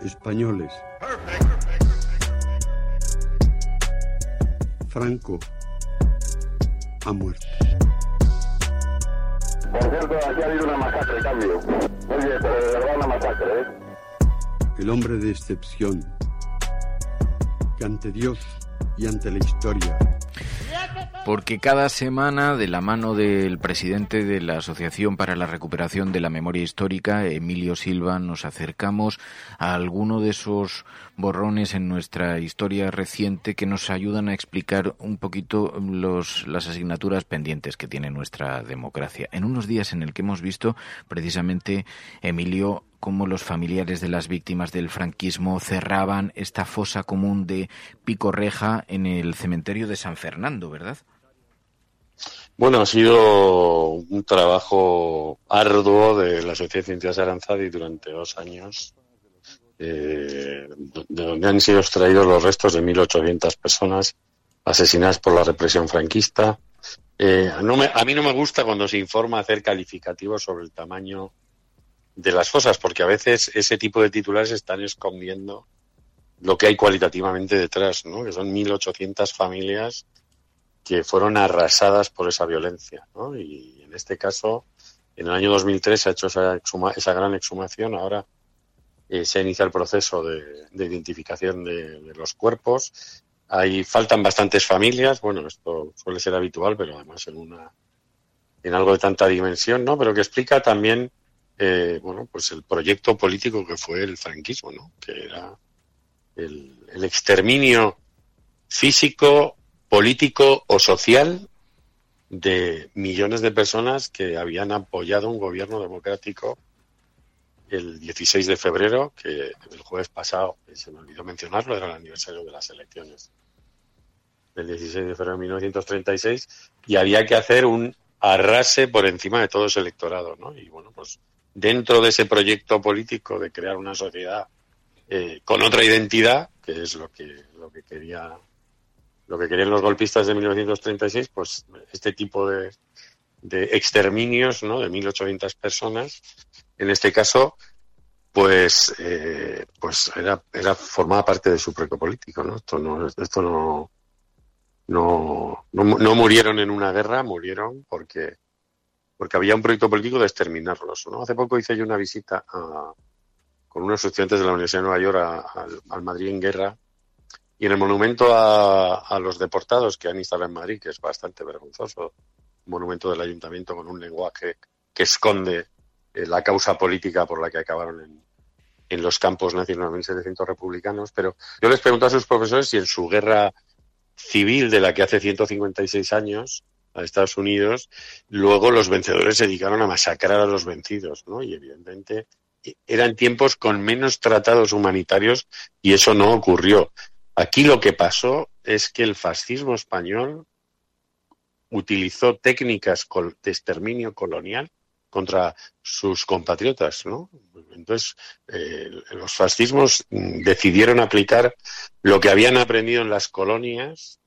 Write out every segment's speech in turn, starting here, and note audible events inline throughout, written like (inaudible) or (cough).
Españoles. Franco ha muerto. Por cierto, aquí ha habido una masacre, cambio. Oye, pero de verdad una masacre, ¿eh? El hombre de excepción, que ante Dios y ante la historia porque cada semana, de la mano del presidente de la Asociación para la Recuperación de la Memoria Histórica, Emilio Silva, nos acercamos a alguno de esos borrones en nuestra historia reciente que nos ayudan a explicar un poquito los, las asignaturas pendientes que tiene nuestra democracia. En unos días en el que hemos visto precisamente, Emilio, cómo los familiares de las víctimas del franquismo cerraban esta fosa común de Picorreja en el cementerio de San Fernando, ¿verdad? Bueno, ha sido un trabajo arduo de la Sociedad Científica Aranzadi durante dos años, eh, de donde han sido extraídos los restos de 1.800 personas asesinadas por la represión franquista. Eh, a mí no me gusta cuando se informa hacer calificativos sobre el tamaño de las cosas, porque a veces ese tipo de titulares están escondiendo lo que hay cualitativamente detrás, ¿no? que son 1.800 familias que fueron arrasadas por esa violencia. ¿no? Y en este caso, en el año 2003 se ha hecho esa, esa gran exhumación, ahora eh, se inicia el proceso de, identificación de, de, los cuerpos. Ahí faltan bastantes familias, bueno, esto suele ser habitual, pero además en una en algo de tanta dimensión, ¿no? Pero que explica también eh, bueno, pues el proyecto político que fue el franquismo, ¿no? Que era el, exterminio físico, político o social de millones de personas que habían apoyado un gobierno democrático el 16 de febrero, que el jueves pasado, se me olvidó mencionarlo, era el aniversario de las elecciones del 16 de febrero de 1936, y había que hacer un arrase por encima de todo ese electorado, ¿no? Y bueno, pues dentro de ese proyecto político de crear una sociedad eh, con otra identidad, que es lo que, lo que quería lo que querían los golpistas de 1936, pues este tipo de, de exterminios, ¿no? De 1.800 personas, en este caso, pues, eh, pues era, era formaba parte de su proyecto político, ¿no? Esto no, esto no, no, no, no murieron en una guerra, murieron porque porque había un proyecto político de exterminarlos. Hace poco hice yo una visita con unos estudiantes de la Universidad de Nueva York al Madrid en guerra y en el monumento a, los deportados que han instalado en Madrid, que es bastante vergonzoso, un monumento del ayuntamiento con un lenguaje que esconde eh, la causa política por la que acabaron en, en los campos nacionales republicanos, pero yo les pregunto a sus profesores si en su guerra civil de la que hace 156 años a Estados Unidos, luego los vencedores se dedicaron a masacrar a los vencidos, ¿no? Y evidentemente eran tiempos con menos tratados humanitarios y eso no ocurrió. Aquí lo que pasó es que el fascismo español utilizó técnicas de exterminio colonial contra sus compatriotas, ¿no? Entonces, eh, los fascismos decidieron aplicar lo que habían aprendido en las colonias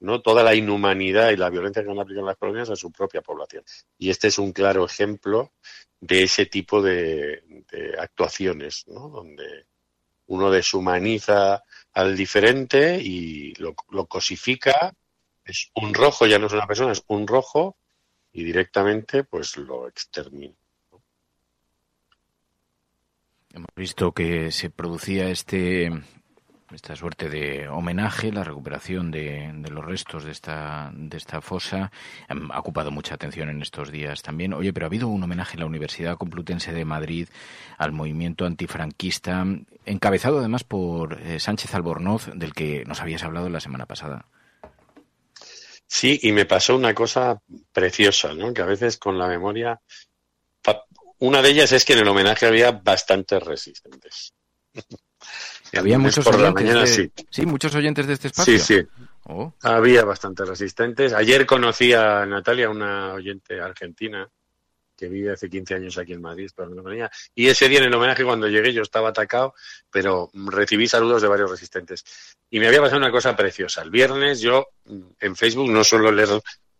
¿no? toda la inhumanidad y la violencia que han aplicado las colonias a su propia población. Y este es un claro ejemplo de ese tipo de, actuaciones, ¿no? donde uno deshumaniza al diferente y lo, cosifica, es un rojo, ya no es una persona, es un rojo, y directamente pues lo extermina. Hemos visto que se producía este esta suerte de homenaje, la recuperación de, los restos de esta, de esta fosa, em, ha ocupado mucha atención en estos días también. Oye, pero ha habido un homenaje en la Universidad Complutense de Madrid al movimiento antifranquista, encabezado además por eh, Sánchez Albornoz, del que nos habías hablado la semana pasada. Sí, y me pasó una cosa preciosa, ¿no? Que a veces con la memoria. Una de ellas es que en el homenaje había bastantes resistentes. (laughs) Había muchos oyentes de... sí. muchos oyentes de este espacio. Sí, sí. Oh. Había bastantes resistentes. Ayer conocí a Natalia, una oyente argentina que vive hace 15 años aquí en Madrid, y ese día en el homenaje cuando llegué yo estaba atacado, pero recibí saludos de varios resistentes. Y me había pasado una cosa preciosa. El viernes yo en Facebook no suelo leer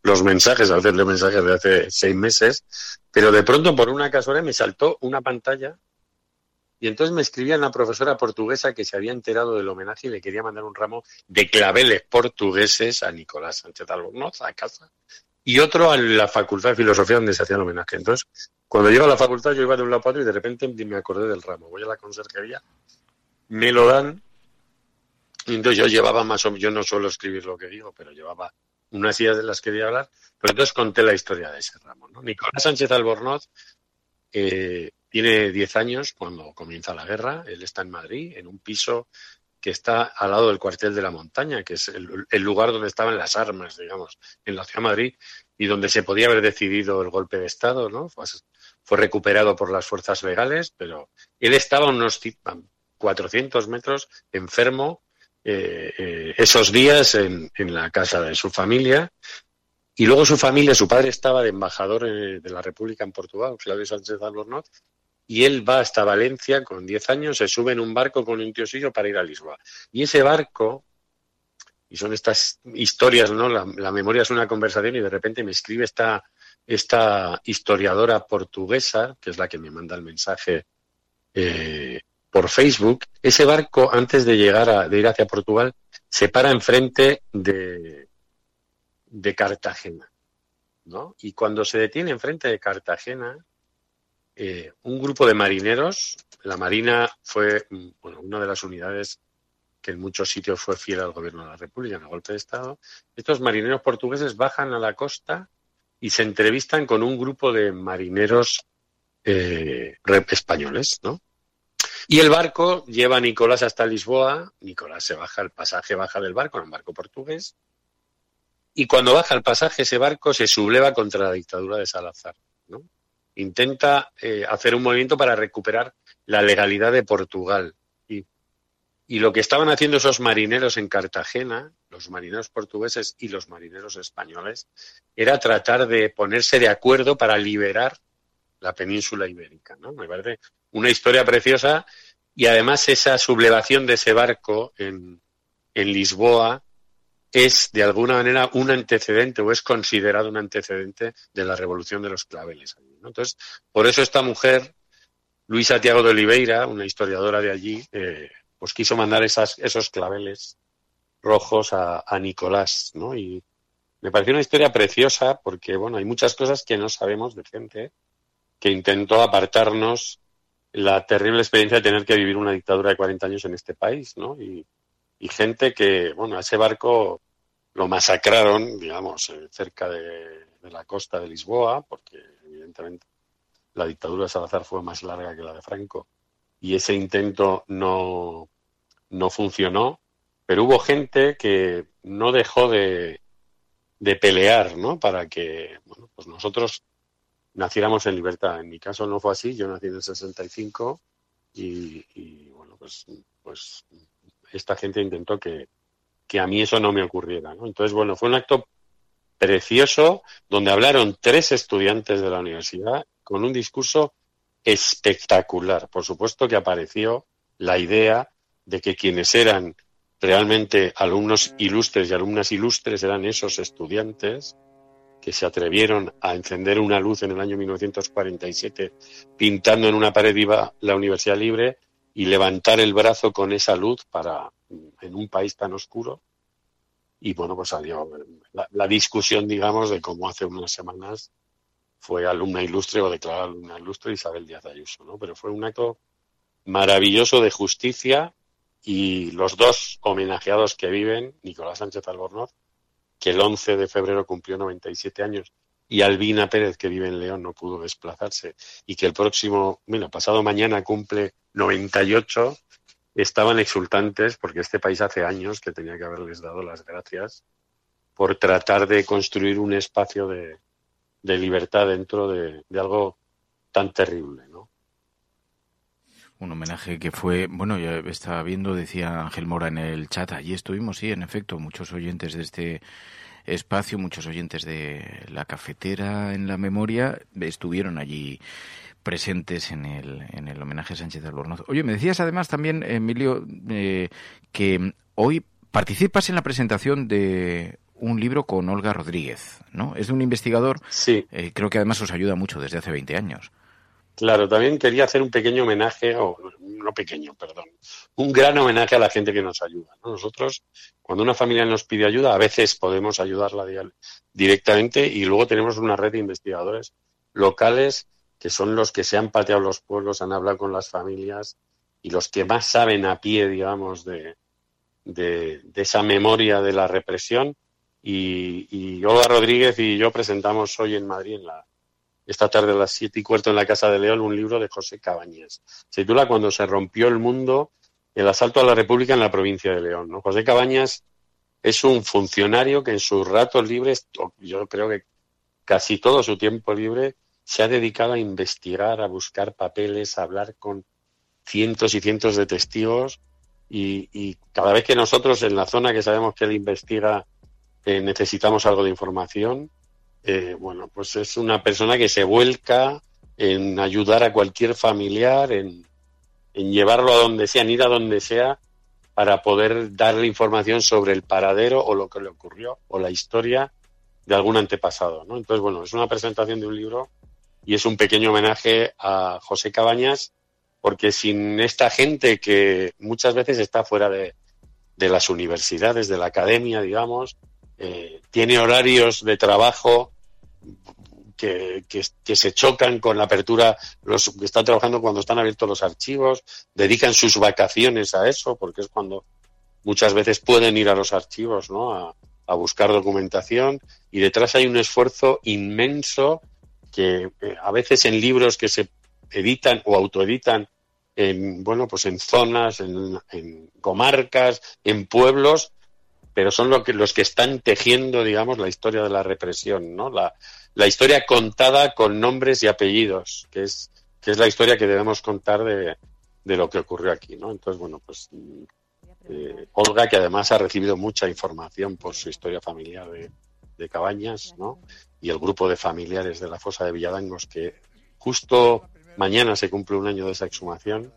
los mensajes, a veces leo mensajes de hace seis meses, pero de pronto por una casualidad me saltó una pantalla Y entonces me escribía una profesora portuguesa que se había enterado del homenaje y le quería mandar un ramo de claveles portugueses a Nicolás Sánchez Albornoz a casa y otro a la Facultad de Filosofía donde se hacía el homenaje. Entonces, cuando llego a la facultad yo iba de un lado para otro y de repente me acordé del ramo. Voy a la conserjería, me lo dan y entonces yo llevaba más o menos, yo no suelo escribir lo que digo, pero llevaba unas ideas de las que quería hablar, pero entonces conté la historia de ese ramo. ¿no? Nicolás Sánchez Albornoz eh, tiene 10 años cuando comienza la guerra, él está en Madrid, en un piso que está al lado del cuartel de la montaña, que es el, lugar donde estaban las armas, digamos, en la ciudad de Madrid, y donde se podía haber decidido el golpe de Estado, ¿no? Fue, recuperado por las fuerzas legales, pero él estaba unos 400 metros enfermo eh, eh, esos días en, en, la casa de su familia. Y luego su familia, su padre estaba de embajador eh, de la República en Portugal, Claudio Sánchez Albornoz, y él va hasta Valencia con 10 años, se sube en un barco con un tío suyo para ir a Lisboa. Y ese barco, y son estas historias, ¿no? La, memoria es una conversación y de repente me escribe esta, esta historiadora portuguesa, que es la que me manda el mensaje eh, por Facebook, ese barco, antes de llegar a, de ir hacia Portugal, se para enfrente de, de Cartagena. ¿no? Y cuando se detiene enfrente de Cartagena, eh, un grupo de marineros, la Marina fue bueno, una de las unidades que en muchos sitios fue fiel al gobierno de la República en el golpe de Estado, estos marineros portugueses bajan a la costa y se entrevistan con un grupo de marineros eh, españoles, ¿no? Y el barco lleva a Nicolás hasta Lisboa. Nicolás se baja, el pasaje baja del barco, en un barco portugués. Y cuando baja el pasaje, ese barco se subleva contra la dictadura de Salazar. Intenta eh, hacer un movimiento para recuperar la legalidad de Portugal. Y, y lo que estaban haciendo esos marineros en Cartagena, los marineros portugueses y los marineros españoles, era tratar de ponerse de acuerdo para liberar la península ibérica. ¿no? Me parece una historia preciosa y además esa sublevación de ese barco en, en Lisboa es de alguna manera un antecedente o es considerado un antecedente de la revolución de los claveles. ¿no? Entonces, por eso esta mujer, Luisa Tiago de Oliveira, una historiadora de allí, eh, pues quiso mandar esas, esos claveles rojos a, a Nicolás, ¿no? Y me pareció una historia preciosa porque, bueno, hay muchas cosas que no sabemos de gente que intentó apartarnos la terrible experiencia de tener que vivir una dictadura de 40 años en este país, ¿no? Y, y gente que, bueno, a ese barco lo masacraron, digamos, eh, cerca de, de, la costa de Lisboa, porque evidentemente la dictadura de Salazar fue más larga que la de Franco y ese intento no, no funcionó, pero hubo gente que no dejó de, de pelear, ¿no? Para que, bueno, pues nosotros naciéramos en libertad. En mi caso no fue así, yo nací en el 65 y, y bueno, pues, pues esta gente intentó que, que a mí eso no me ocurriera. ¿no? Entonces, bueno, fue un acto precioso donde hablaron tres estudiantes de la universidad con un discurso espectacular. Por supuesto que apareció la idea de que quienes eran realmente alumnos ilustres y alumnas ilustres eran esos estudiantes que se atrevieron a encender una luz en el año 1947 pintando en una pared viva la Universidad Libre y levantar el brazo con esa luz para en un país tan oscuro. Y bueno pues salió la, la discusión digamos de cómo hace unas semanas fue alumna ilustre o declarada alumna ilustre Isabel Díaz Ayuso no pero fue un acto maravilloso de justicia y los dos homenajeados que viven Nicolás Sánchez Albornoz que el 11 de febrero cumplió 97 años y Albina Pérez, que vive en León, no pudo desplazarse y que el próximo, bueno, pasado mañana cumple 98, estaban exultantes porque este país hace años que tenía que haberles dado las gracias por tratar de construir un espacio de, libertad dentro de, de algo tan terrible, ¿no? Un homenaje que fue, bueno, ya estaba viendo, decía Ángel Mora en el chat, allí estuvimos, sí, en efecto, muchos oyentes de este espacio, muchos oyentes de la cafetera en la memoria estuvieron allí presentes en el, en el homenaje a Sánchez de Albornoz. Oye, me decías además también, Emilio, eh, que hoy participas en la presentación de un libro con Olga Rodríguez, ¿no? Es de un investigador, sí. eh, creo que además os ayuda mucho desde hace 20 años. Claro, también quería hacer un pequeño homenaje, o no pequeño, perdón, un gran homenaje a la gente que nos ayuda. Nosotros, cuando una familia nos pide ayuda, a veces podemos ayudarla directamente y luego tenemos una red de investigadores locales que son los que se han pateado los pueblos, han hablado con las familias y los que más saben a pie, digamos, de, de, esa memoria de la represión. Y, y Olga Rodríguez y yo presentamos hoy en Madrid, en la, esta tarde a las siete y cuarto en la Casa de León, un libro de José Cabañas. Se titula Cuando se rompió el mundo, el asalto a la República en la provincia de León. José Cabañas es un funcionario que en sus ratos libres, yo creo que casi todo su tiempo libre, se ha dedicado a investigar, a buscar papeles, a hablar con cientos y cientos de testigos y, cada vez que nosotros en la zona que sabemos que él investiga eh, necesitamos algo de información, eh, bueno, pues es una persona que se vuelca en ayudar a cualquier familiar, en, llevarlo a donde sea, en ir a donde sea, para poder darle información sobre el paradero o lo que le ocurrió o la historia de algún antepasado. ¿no? Entonces, bueno, es una presentación de un libro y es un pequeño homenaje a José Cabañas, porque sin esta gente que muchas veces está fuera de, de las universidades, de la academia, digamos, eh, tiene horarios de trabajo que, que, se chocan con la apertura, los que están trabajando cuando están abiertos los archivos, dedican sus vacaciones a eso, porque es cuando muchas veces pueden ir a los archivos, ¿no? A, a buscar documentación y detrás hay un esfuerzo inmenso que eh, a veces en libros que se editan o autoeditan en, bueno, pues en zonas, en, en comarcas, en pueblos, pero son los que están tejiendo, digamos, la historia de la represión, ¿no? La, historia contada con nombres y apellidos, que es, la historia que debemos contar de, lo que ocurrió aquí, ¿no? Entonces, bueno, pues eh, Olga, que además ha recibido mucha información por su historia familiar de, Cabañas, ¿no? Y el grupo de familiares de la fosa de Villadangos, que justo mañana se cumple un año de esa exhumación,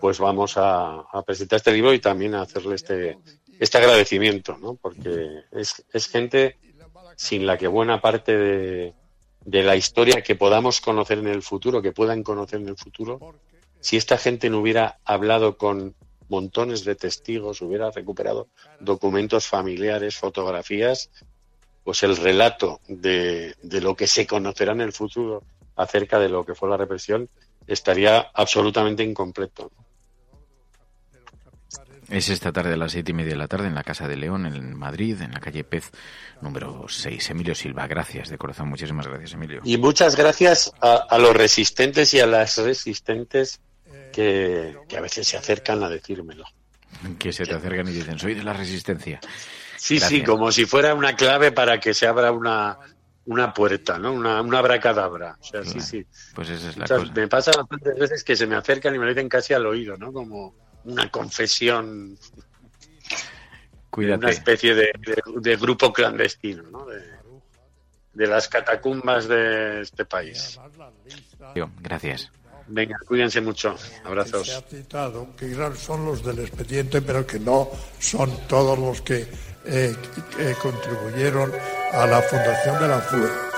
pues vamos a presentar este libro y también a hacerle este, este agradecimiento, ¿no? Porque es, gente sin la que buena parte de, la historia que podamos conocer en el futuro, que puedan conocer en el futuro, si esta gente no hubiera hablado con montones de testigos, hubiera recuperado documentos familiares, fotografías, pues el relato de, de lo que se conocerá en el futuro acerca de lo que fue la represión estaría absolutamente incompleto. Es esta tarde a las siete y media de la tarde en la Casa de León, en Madrid, en la calle Pez, número 6. Emilio Silva, gracias de corazón. Muchísimas gracias, Emilio. Y muchas gracias a, los resistentes y a las resistentes que, a veces se acercan a decírmelo. Que se te acercan y dicen, soy de la resistencia. Sí, sí, como si fuera una clave para que se abra una, una puerta, ¿no? Una, una abracadabra. O sea, sí, sí. Pues esa es la cosa. Me pasa bastantes veces que se me acercan y me lo dicen casi al oído, ¿no? Como una confesión. Cuídate. Una especie de, de, grupo clandestino, ¿no? De, de, las catacumbas de este país. Gracias. Venga, cuídense mucho. Abrazos. Se ha citado que son los del expediente, pero que no son todos los que eh, eh, contribuyeron a la fundación de la FUE.